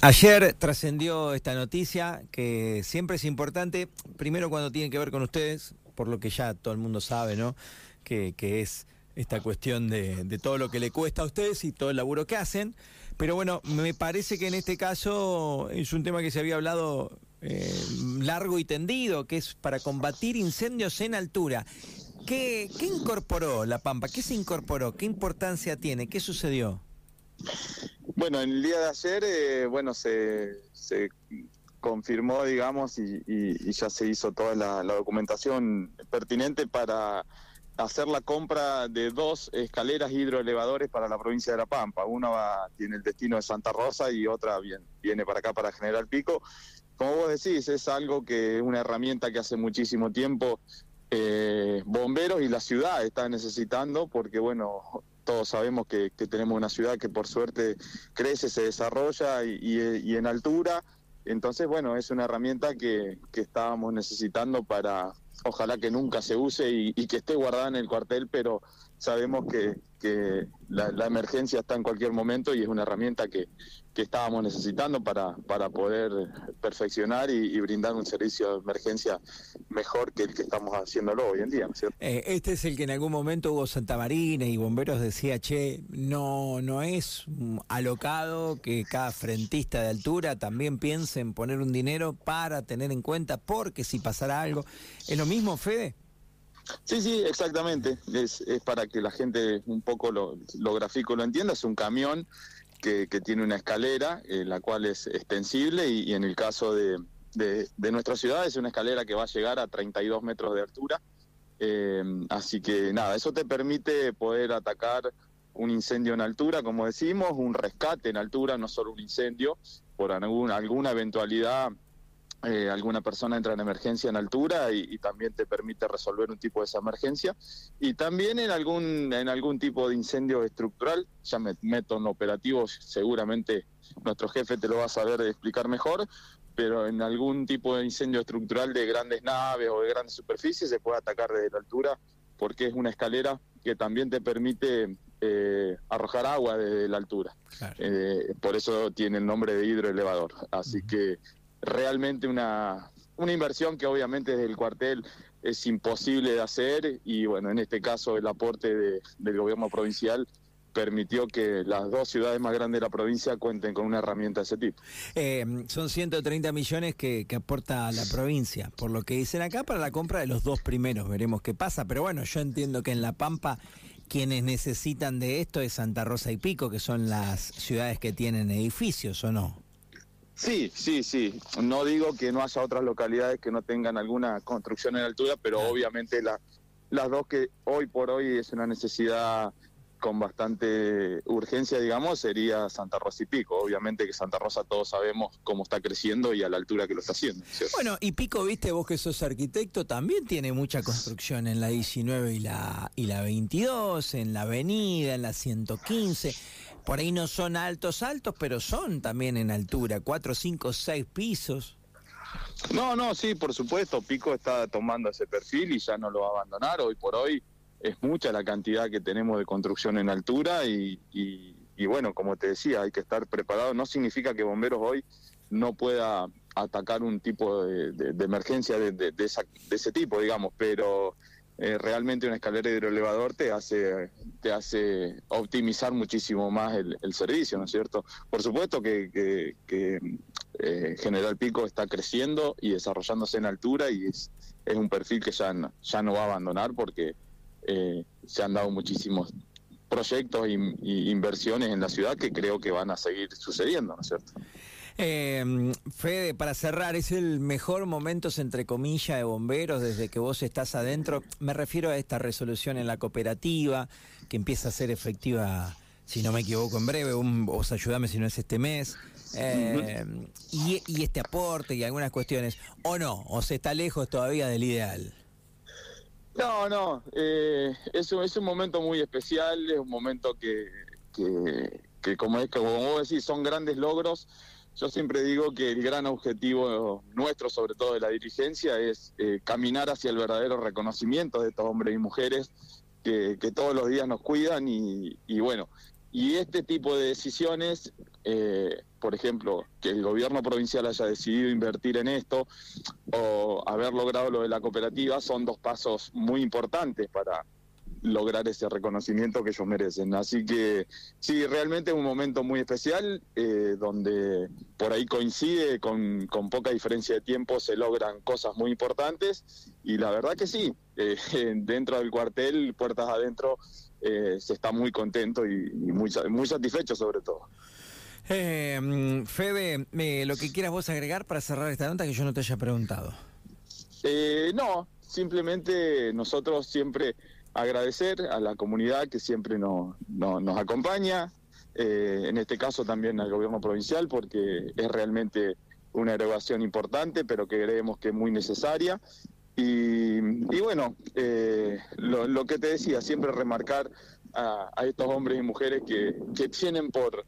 Ayer trascendió esta noticia que siempre es importante, primero cuando tiene que ver con ustedes, por lo que ya todo el mundo sabe, ¿no? Que, es esta cuestión de, todo lo que le cuesta a ustedes y todo el laburo que hacen. Pero bueno, me parece que en este caso es un tema que se había hablado eh, largo y tendido, que es para combatir incendios en altura. ¿Qué, ¿Qué incorporó La Pampa? ¿Qué se incorporó? ¿Qué importancia tiene? ¿Qué sucedió? Bueno, en el día de ayer, eh, bueno, se, confirmó, digamos, y, ya se hizo toda la, documentación pertinente para hacer la compra de dos escaleras hidroelevadores para la provincia de La Pampa. Una va, tiene el destino de Santa Rosa y otra viene para acá, para General Pico. Como vos decís, es algo que es una herramienta que hace muchísimo tiempo eh, bomberos y la ciudad están necesitando porque, bueno, todos sabemos que, tenemos una ciudad que por suerte crece, se desarrolla y, en altura. Entonces, bueno, es una herramienta que, estábamos necesitando para, ojalá que nunca se use y, que esté guardada en el cuartel, pero sabemos que, la, emergencia está en cualquier momento y es una herramienta que, estábamos necesitando para, para poder perfeccionar y, brindar un servicio de emergencia mejor que el que estamos haciéndolo hoy en día. Eh, este es el que en algún momento hubo Santa Marina y bomberos decía, che, no, no es alocado que cada frentista de altura también piense en poner un dinero para tener en cuenta, porque si pasara algo, ¿es lo mismo, Fede? Sí, sí, exactamente. Es, es para que la gente un poco lo, lo gráfico lo entienda. Es un camión que, que tiene una escalera, eh, la cual es extensible y, en el caso de, de, nuestra ciudad es una escalera que va a llegar a 32 metros de altura. Eh, así que nada, eso te permite poder atacar un incendio en altura, como decimos, un rescate en altura, no solo un incendio, por alguna, alguna eventualidad eh, alguna persona entra en emergencia en altura y, también te permite resolver un tipo de esa emergencia. Y también en algún, en algún tipo de incendio estructural, ya me meto en operativos, seguramente nuestro jefe te lo va a saber explicar mejor, pero en algún tipo de incendio estructural de grandes naves o de grandes superficies se puede atacar desde la altura porque es una escalera que también te permite eh, arrojar agua desde la altura. Eh, por eso tiene el nombre de hidroelevador. Así que realmente una, una inversión que obviamente desde el cuartel es imposible de hacer y bueno, en este caso el aporte del gobierno provincial permitió que las dos ciudades más grandes de la provincia cuenten con una herramienta de ese tipo. Eh, son 130 millones que, que, aporta la provincia, por lo que dicen acá, para la compra de los dos primeros, veremos qué pasa, pero bueno, yo entiendo que en La Pampa quienes necesitan de esto es Santa Rosa y Pico, que son las ciudades que tienen edificios, ¿o no? Sí, sí, sí. No digo que no haya otras localidades que no tengan alguna construcción en altura, pero obviamente las dos que hoy por hoy es una necesidad con bastante urgencia, digamos, sería Santa Rosa y Pico. Obviamente que Santa Rosa todos sabemos cómo está creciendo y a la altura que lo está haciendo. Bueno, y Pico, viste, vos que sos arquitecto, también tiene mucha construcción en la 19 y la, y la 22, en la avenida, en la 115 por ahí no son altos, altos, pero son también en altura, cuatro, cinco, seis pisos. No, no, sí, por supuesto, Pico está tomando ese perfil y ya no lo va a abandonar. Hoy por hoy es mucha la cantidad que tenemos de construcción en altura y, bueno, como te decía, hay que estar preparado. No significa que bomberos hoy no pueda atacar un tipo de, emergencia de, de, ese tipo, digamos, pero eh, realmente una escalera hidroelevador te hace, te hace optimizar muchísimo más el, servicio, ¿no es cierto? Por supuesto que, eh, General Pico está creciendo y desarrollándose en altura y es, es un perfil que ya no, ya no va a abandonar porque eh, se han dado muchísimos proyectos e inversiones en la ciudad que creo que van a seguir sucediendo, ¿no es cierto? Eh, Fede, para cerrar, ¿es el mejor momento, entre comillas, de bomberos desde que vos estás adentro? Me refiero a esta resolución en la cooperativa, que empieza a ser efectiva, si no me equivoco, en breve, vos ayudame si no es este mes. Eh, y, este aporte y algunas cuestiones, ¿o no? ¿O se está lejos todavía del ideal? No, no, eh, es, un, momento muy especial, es un momento que, que, como, es, como vos decís, son grandes logros yo siempre digo que el gran objetivo nuestro, sobre todo de la dirigencia, es eh, caminar hacia el verdadero reconocimiento de estos hombres y mujeres que, todos los días nos cuidan y, bueno, y este tipo de decisiones, eh, por ejemplo, que el gobierno provincial haya decidido invertir en esto o haber logrado lo de la cooperativa, son dos pasos muy importantes para lograr ese reconocimiento que ellos merecen. Así que sí, realmente es un momento muy especial eh, donde por ahí coincide con, con, poca diferencia de tiempo, se logran cosas muy importantes y la verdad que sí, eh, dentro del cuartel, puertas adentro, eh, se está muy contento y, muy, muy satisfecho sobre todo. Eh, Fede, lo que quieras vos agregar para cerrar esta nota que yo no te haya preguntado. Eh, no, simplemente nosotros siempre agradecer a la comunidad que siempre nos, nos acompaña, eh, en este caso también al gobierno provincial, porque es realmente una erogación importante, pero que creemos que es muy necesaria. Y, bueno, eh, lo, que te decía, siempre remarcar a, estos hombres y mujeres que, que tienen por,